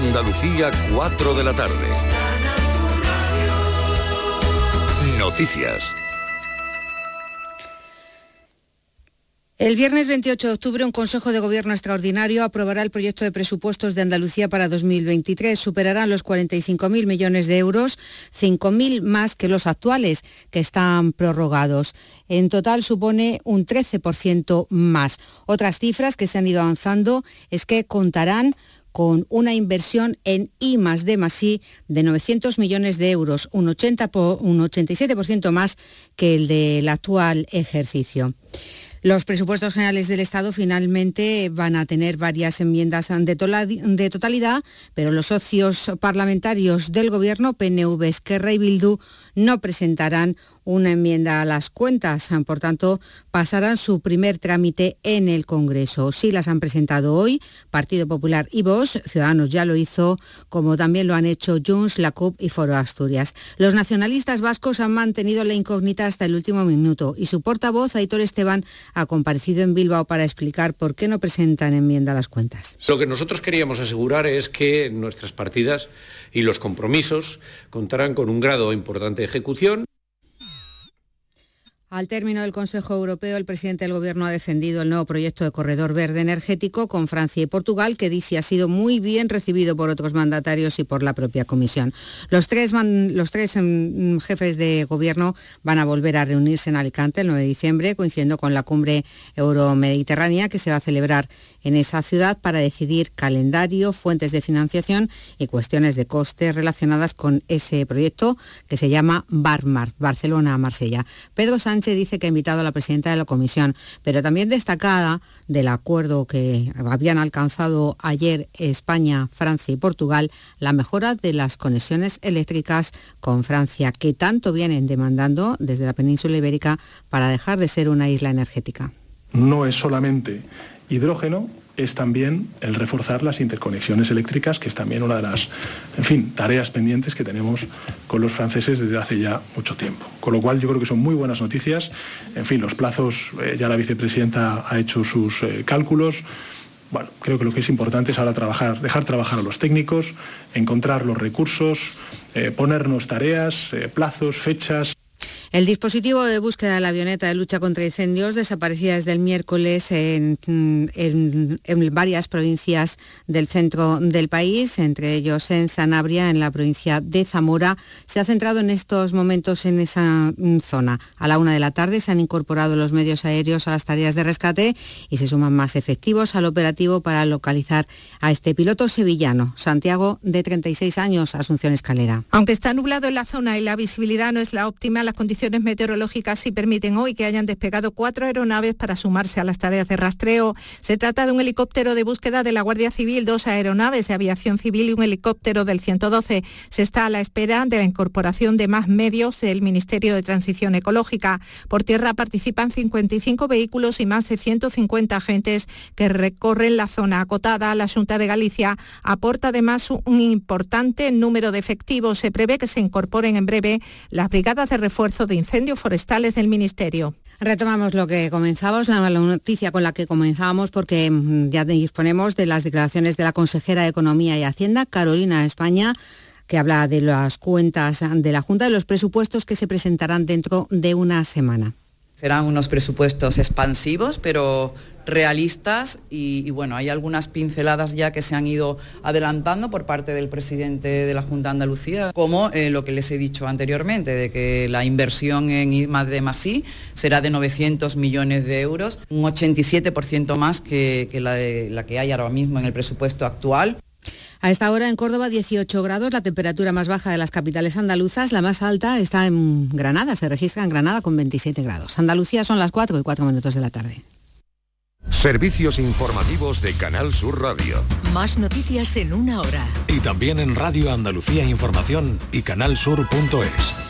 Andalucía, 4 de la tarde. Noticias. El viernes 28 de octubre, un Consejo de Gobierno extraordinario aprobará el proyecto de presupuestos de Andalucía para 2023. Superarán los 45.000 millones de euros, 5.000 más que los actuales, que están prorrogados. En total supone un 13% más. Otras cifras que se han ido avanzando es que contarán con una inversión en I más D I de 900 millones de euros, un, 80 un 87% más que el del actual ejercicio. Los presupuestos generales del Estado finalmente van a tener varias enmiendas de totalidad, pero los socios parlamentarios del Gobierno, PNV, Esquerra y Bildu, no presentarán una enmienda a las cuentas. Por tanto, pasarán su primer trámite en el Congreso. Sí las han presentado hoy Partido Popular y Vox. Ciudadanos ya lo hizo, como también lo han hecho Junts, la CUP y Foro Asturias. Los nacionalistas vascos han mantenido la incógnita hasta el último minuto y su portavoz, Aitor Esteban, ha comparecido en Bilbao para explicar por qué no presentan enmienda a las cuentas. Lo que nosotros queríamos asegurar es que nuestras partidas y los compromisos contarán con un grado importante de ejecución. Al término del Consejo Europeo, el presidente del Gobierno ha defendido el nuevo proyecto de corredor verde energético con Francia y Portugal, que dice ha sido muy bien recibido por otros mandatarios y por la propia Comisión. Los tres, los tres mm, jefes de Gobierno van a volver a reunirse en Alicante el 9 de diciembre, coincidiendo con la cumbre euromediterránea que se va a celebrar en esa ciudad para decidir calendario, fuentes de financiación y cuestiones de coste relacionadas con ese proyecto que se llama Barmar, Barcelona-Marsella. Pedro Sánchez dice que ha invitado a la presidenta de la Comisión, pero también destacada del acuerdo que habían alcanzado ayer España, Francia y Portugal, la mejora de las conexiones eléctricas con Francia, que tanto vienen demandando desde la península ibérica para dejar de ser una isla energética. No es solamente hidrógeno es también el reforzar las interconexiones eléctricas, que es también una de las, en fin, tareas pendientes que tenemos con los franceses desde hace ya mucho tiempo. Con lo cual yo creo que son muy buenas noticias. En fin, los plazos, eh, ya la vicepresidenta ha hecho sus eh, cálculos. Bueno, creo que lo que es importante es ahora trabajar, dejar trabajar a los técnicos, encontrar los recursos, eh, ponernos tareas, plazos, fechas. El dispositivo de búsqueda de la avioneta de lucha contra incendios, desaparecida desde el miércoles en, varias provincias del centro del país, entre ellos en Sanabria, en la provincia de Zamora, se ha centrado en estos momentos en esa mm, zona. A la una de la tarde se han incorporado los medios aéreos a las tareas de rescate y se suman más efectivos al operativo para localizar a este piloto sevillano, Santiago, de 36 años, Asunción Escalera. Aunque está nublado en la zona y la visibilidad no es la óptima, las condiciones meteorológicas sí permiten hoy que hayan despegado cuatro aeronaves para sumarse a las tareas de rastreo. Se trata de un helicóptero de búsqueda de la Guardia Civil, dos aeronaves de aviación civil y un helicóptero del 112. Se está a la espera de la incorporación de más medios del Ministerio de Transición Ecológica. Por tierra participan 55 vehículos y más de 150 agentes que recorren la zona acotada. La Junta de Galicia aporta además un importante número de efectivos. Se prevé que se incorporen en breve las brigadas de refuerzo de incendios forestales del Ministerio. Retomamos lo que comenzamos, la, noticia con la que comenzábamos, porque mm, ya disponemos de las declaraciones de la consejera de Economía y Hacienda, Carolina España, que habla de las cuentas de la Junta, de los presupuestos que se presentarán dentro de una semana. Serán unos presupuestos expansivos, pero realistas y, bueno, hay algunas pinceladas ya que se han ido adelantando por parte del presidente de la Junta de Andalucía, como eh, lo que les he dicho anteriormente, de que la inversión en I más de Masí será de 900 millones de euros, un 87% más que, la que hay ahora mismo en el presupuesto actual. A esta hora en Córdoba 18 grados, la temperatura más baja de las capitales andaluzas, la más alta está en Granada, se registra en Granada con 27 grados. Andalucía son las 4 y 4 minutos de la tarde. Servicios informativos de Canal Sur Radio. Más noticias en una hora. Y también en Radio Andalucía Información y canalsur.es.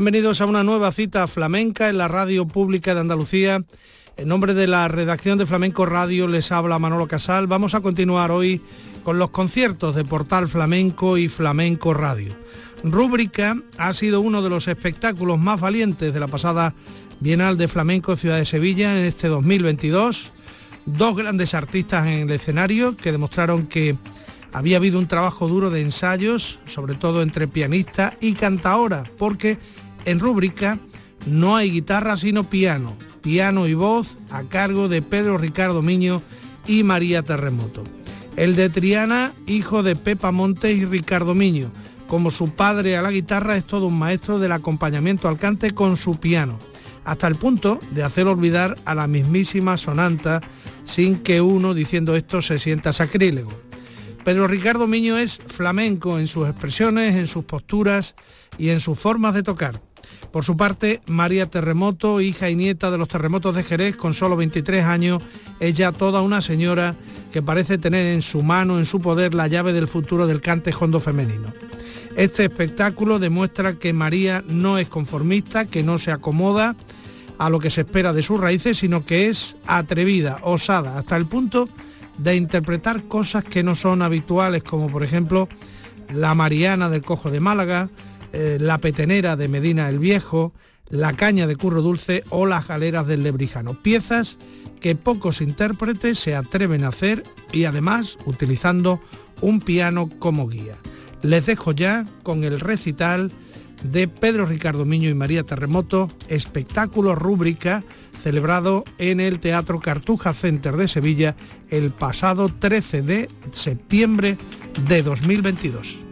Bienvenidos a una nueva cita flamenca en la radio pública de Andalucía. En nombre de la redacción de Flamenco Radio les habla Manolo Casal. Vamos a continuar hoy con los conciertos de Portal Flamenco y Flamenco Radio. Rúbrica ha sido uno de los espectáculos más valientes de la pasada Bienal de Flamenco Ciudad de Sevilla en este 2022. Dos grandes artistas en el escenario que demostraron que había habido un trabajo duro de ensayos, sobre todo entre pianista y cantaora, porque en rúbrica no hay guitarra sino piano, piano y voz a cargo de Pedro Ricardo Miño y María Terremoto. El de Triana, hijo de Pepa Montes y Ricardo Miño. Como su padre a la guitarra es todo un maestro del acompañamiento al cante con su piano, hasta el punto de hacer olvidar a la mismísima sonanta sin que uno diciendo esto se sienta sacrílego. Pedro Ricardo Miño es flamenco en sus expresiones, en sus posturas y en sus formas de tocar. Por su parte, María Terremoto, hija y nieta de los terremotos de Jerez, con solo 23 años, es ya toda una señora que parece tener en su mano, en su poder, la llave del futuro del cante hondo femenino. Este espectáculo demuestra que María no es conformista, que no se acomoda a lo que se espera de sus raíces, sino que es atrevida, osada, hasta el punto de interpretar cosas que no son habituales, como por ejemplo la Mariana del Cojo de Málaga, eh, la petenera de Medina el Viejo, la caña de Curro Dulce o las galeras del Lebrijano. Piezas que pocos intérpretes se atreven a hacer y además utilizando un piano como guía. Les dejo ya con el recital de Pedro Ricardo Miño y María Terremoto, espectáculo rúbrica celebrado en el Teatro Cartuja Center de Sevilla el pasado 13 de septiembre de 2022.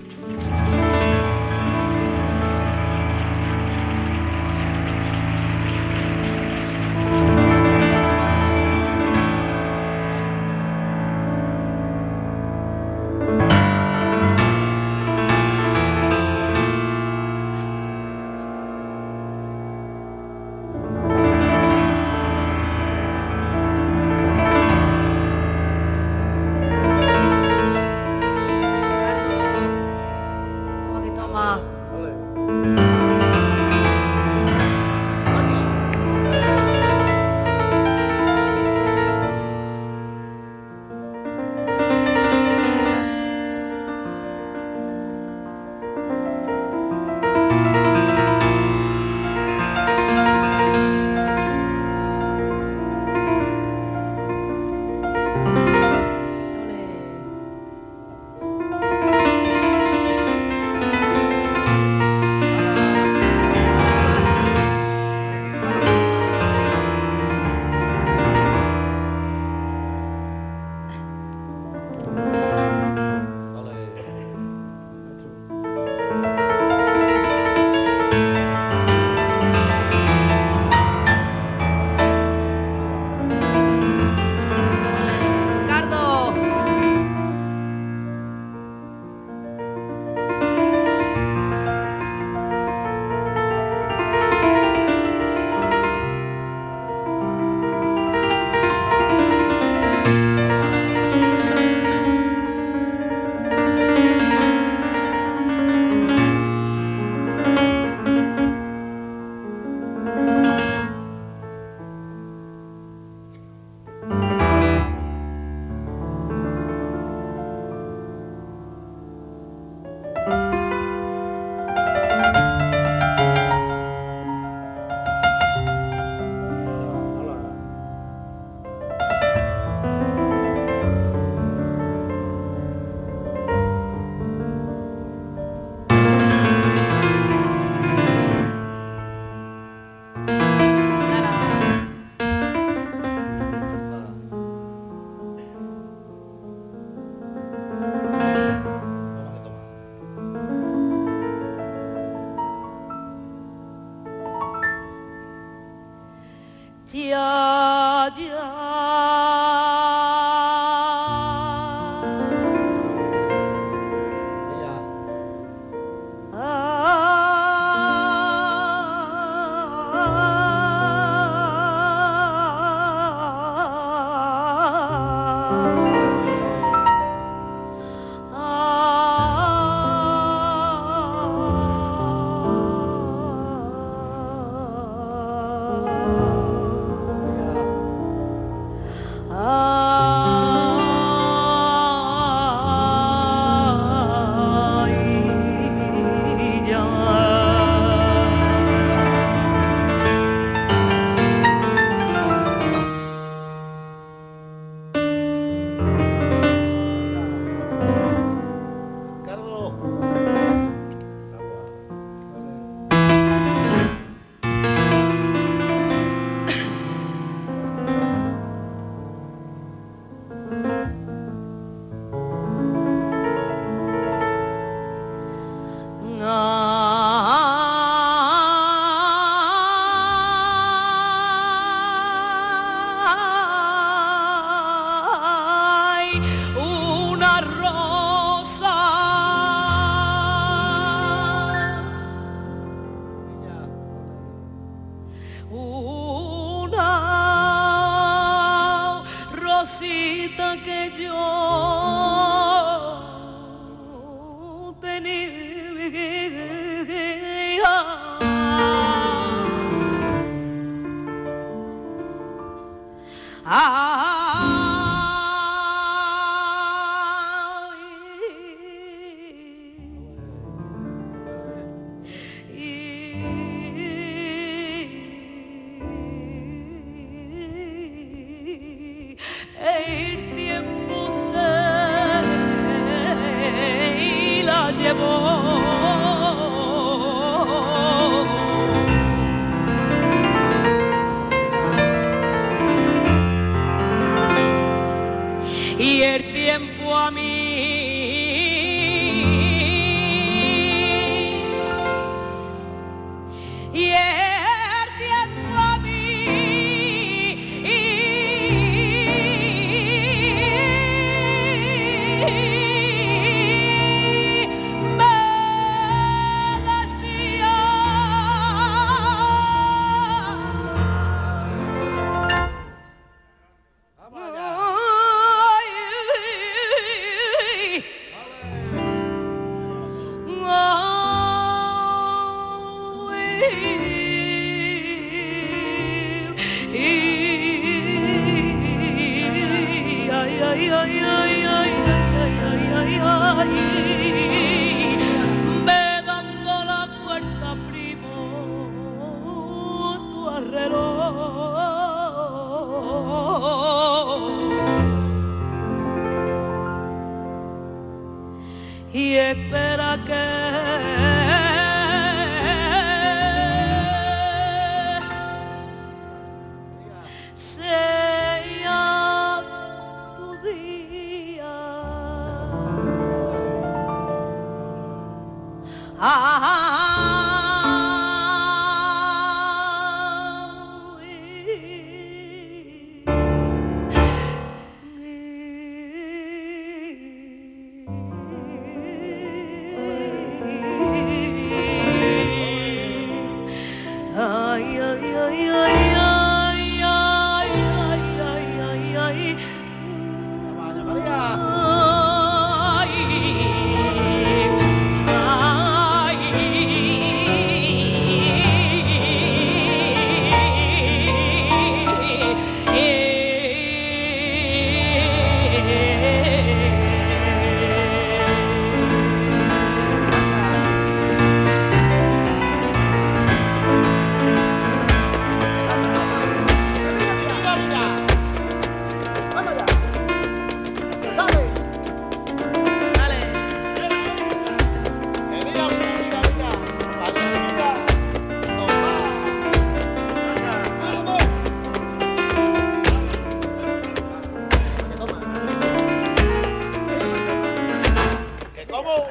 como.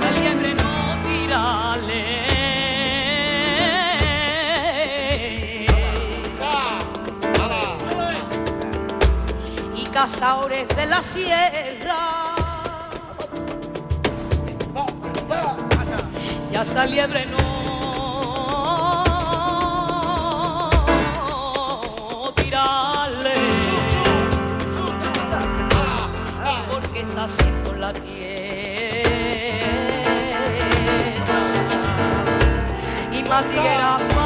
Saliembre no tirale. Y Casaures de la sierra. Ya saliebre must get up.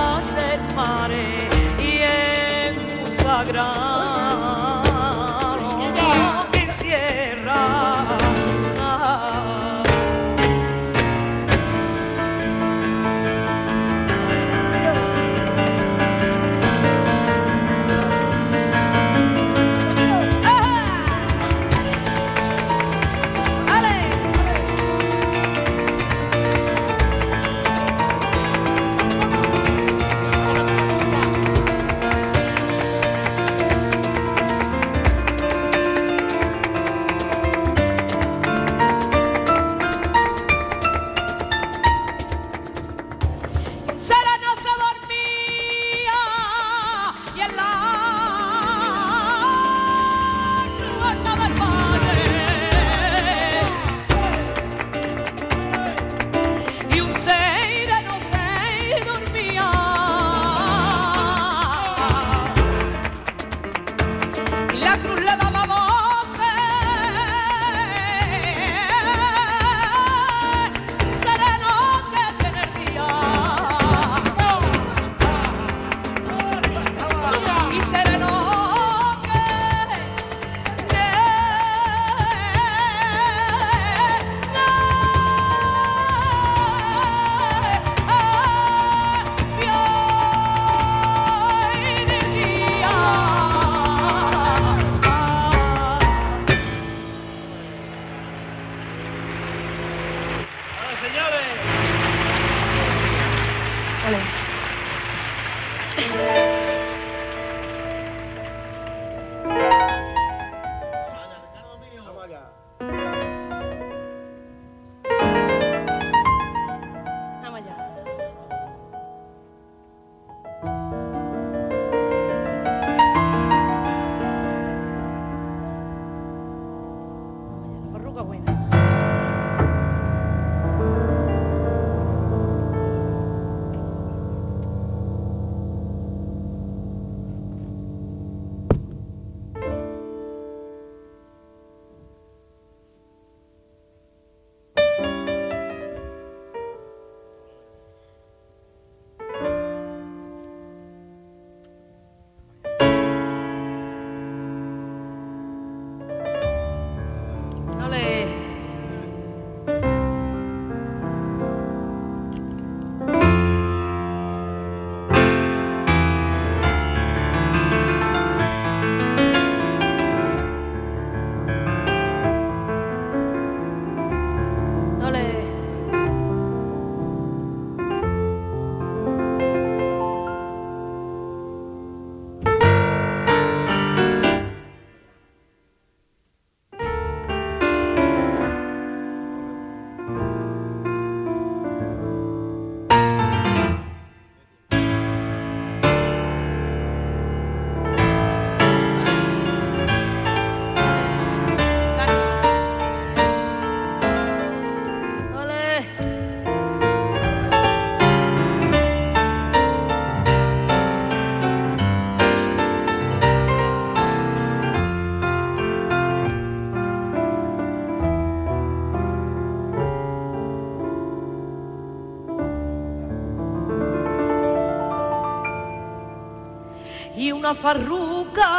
misma farruca.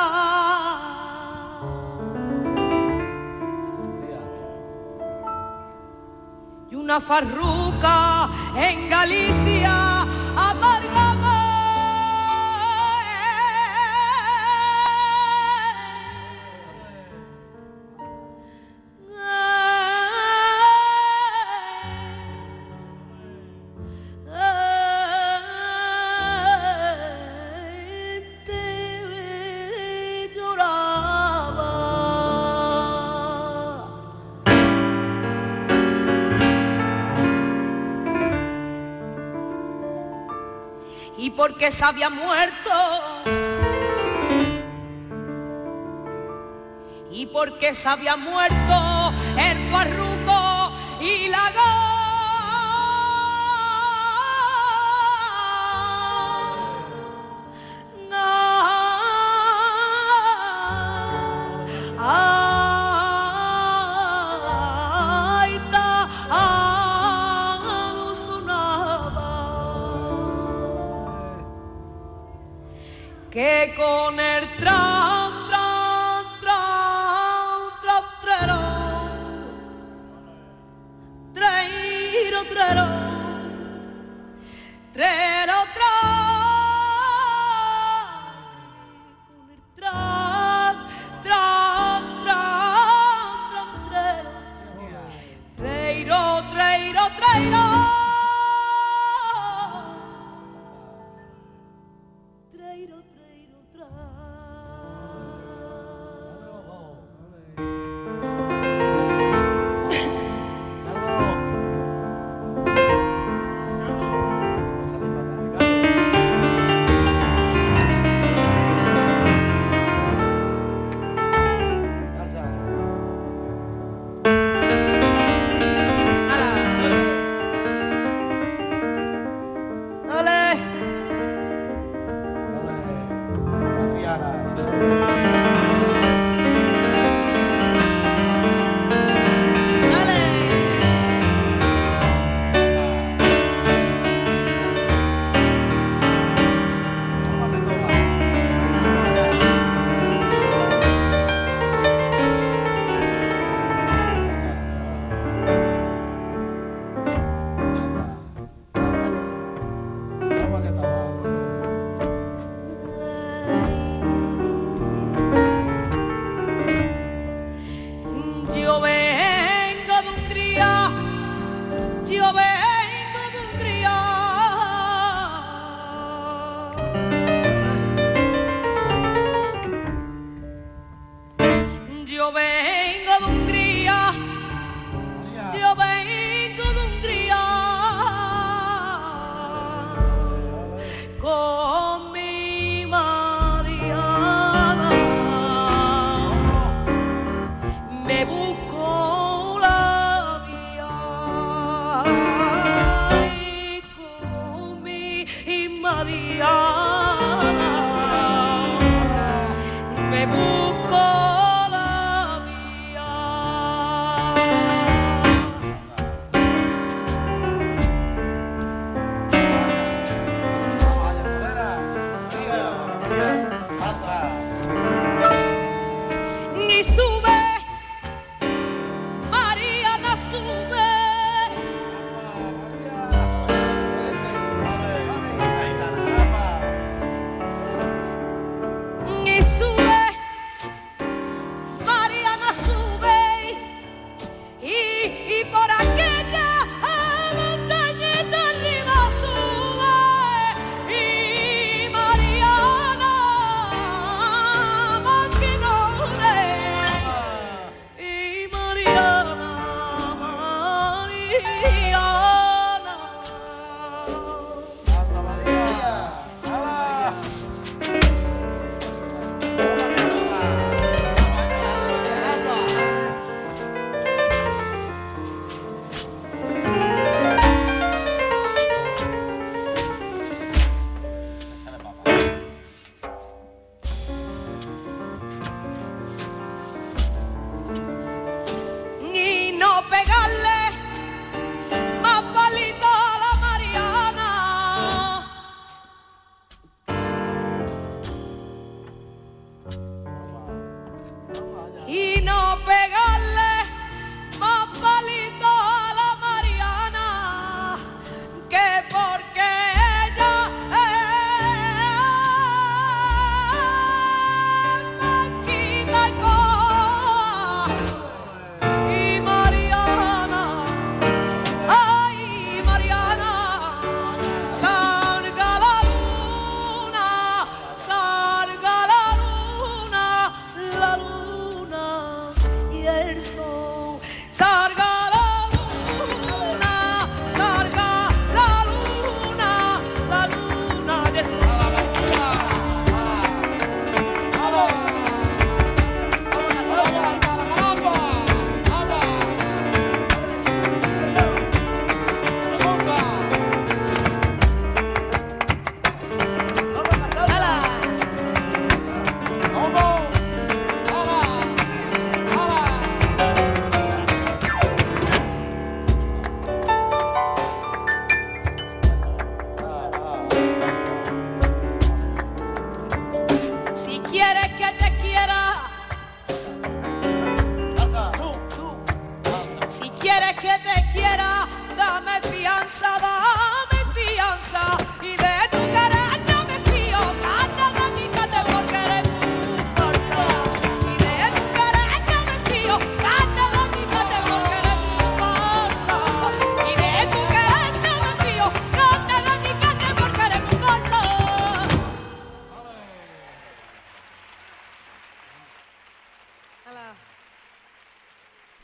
una farruca. porque se había muerto. Y porque se había muerto el farruco y la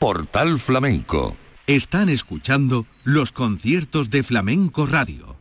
Portal Flamenco. Están escuchando los conciertos de Flamenco Radio.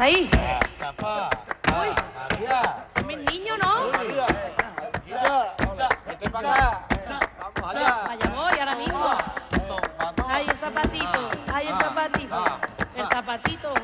ahí? Mis niños, ¿no? Vete para acá. Allá. Voy, ahora mismo. Hay el zapatito, hay el zapatito. El zapatito.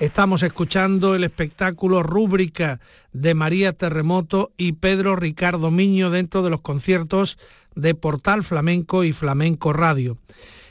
Estamos escuchando el espectáculo Rúbrica de María Terremoto y Pedro Ricardo Miño dentro de los conciertos de Portal Flamenco y Flamenco Radio.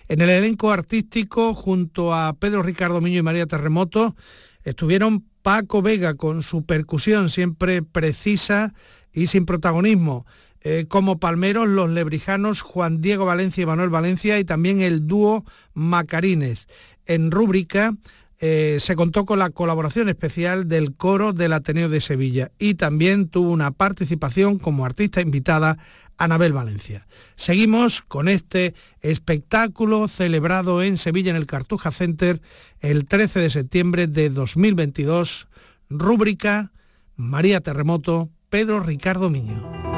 En el elenco artístico, junto a Pedro Ricardo Miño y María Terremoto, estuvieron Paco Vega con su percusión siempre precisa y sin protagonismo. Eh, como palmeros los lebrijanos Juan Diego Valencia y Manuel Valencia y también el dúo Macarines. En rúbrica eh, se contó con la colaboración especial del coro del Ateneo de Sevilla y también tuvo una participación como artista invitada Anabel Valencia. Seguimos con este espectáculo celebrado en Sevilla en el Cartuja Center el 13 de septiembre de 2022, rúbrica María Terremoto, Pedro Ricardo Miño.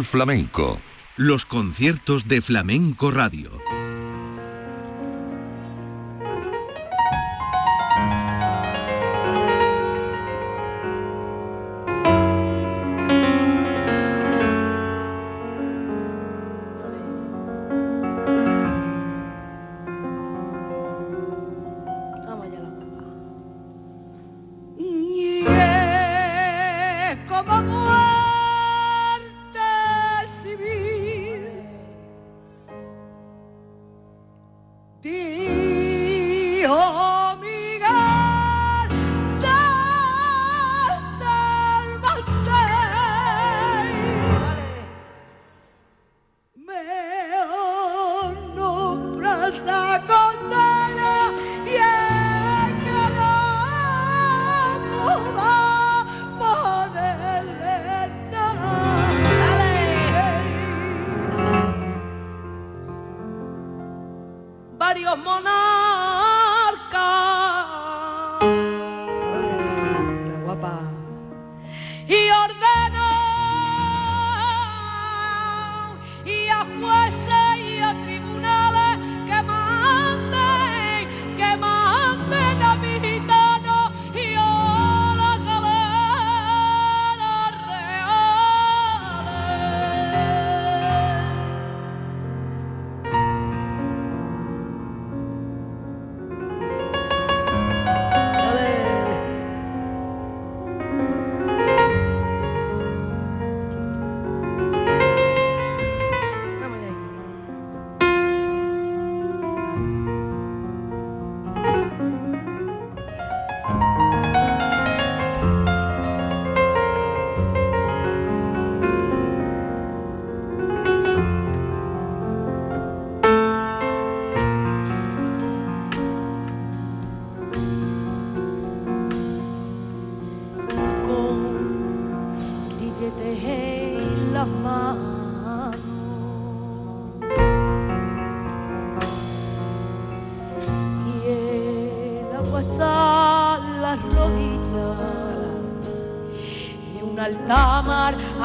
Flamenco. Los conciertos de Flamenco Radio.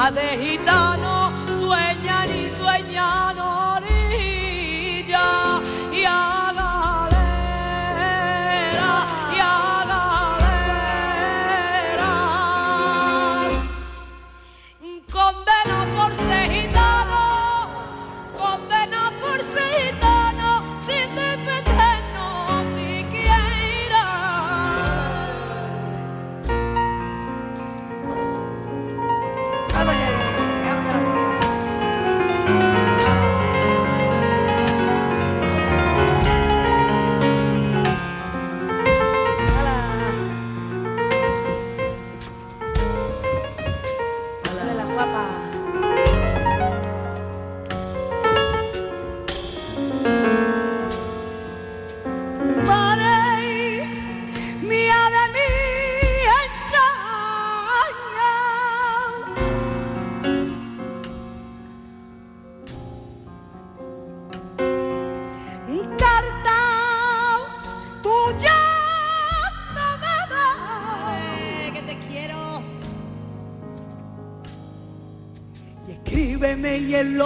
Altamar a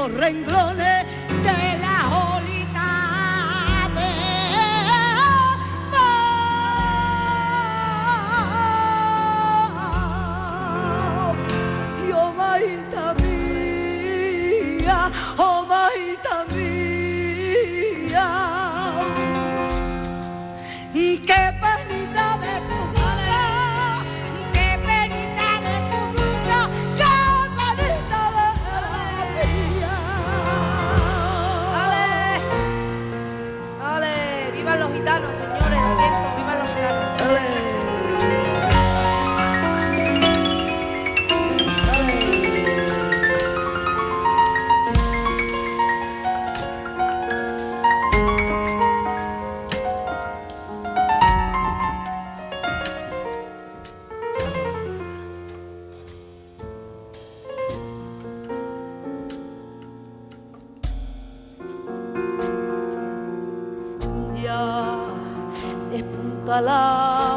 Torrente.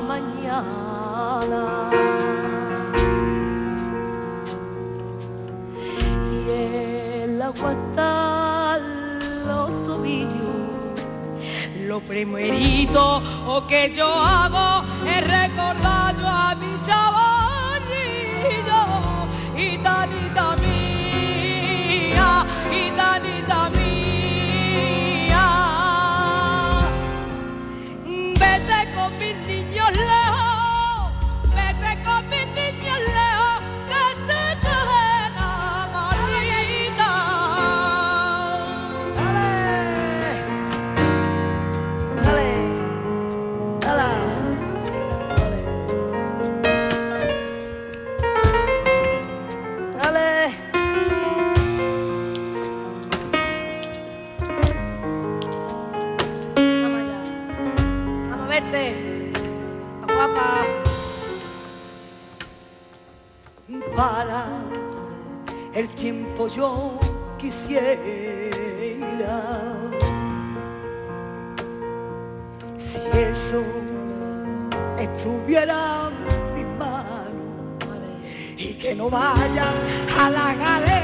mañana. Y el agua hasta los tobillos. Lo primerito que yo hago es recordar. Si eso estuviera en mi mano y que no vayan a la galera.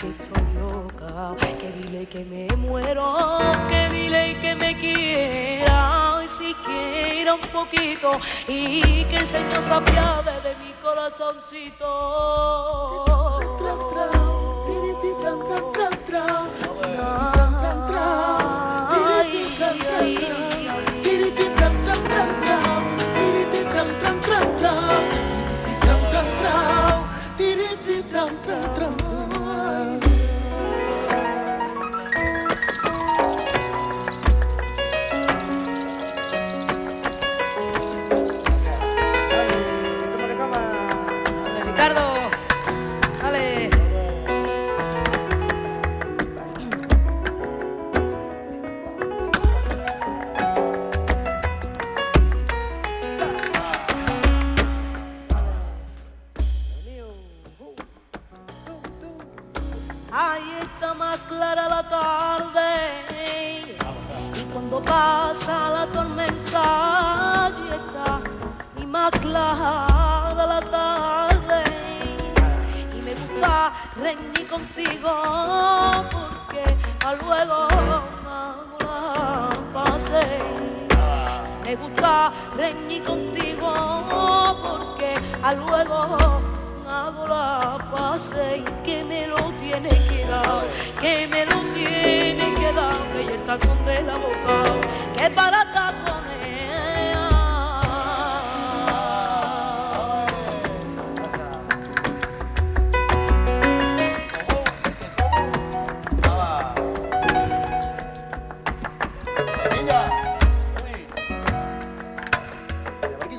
que dile que me muero, que dile que me quiera, y siquiera un poquito, y que el Señor se apiade de mi corazoncito.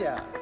Россия!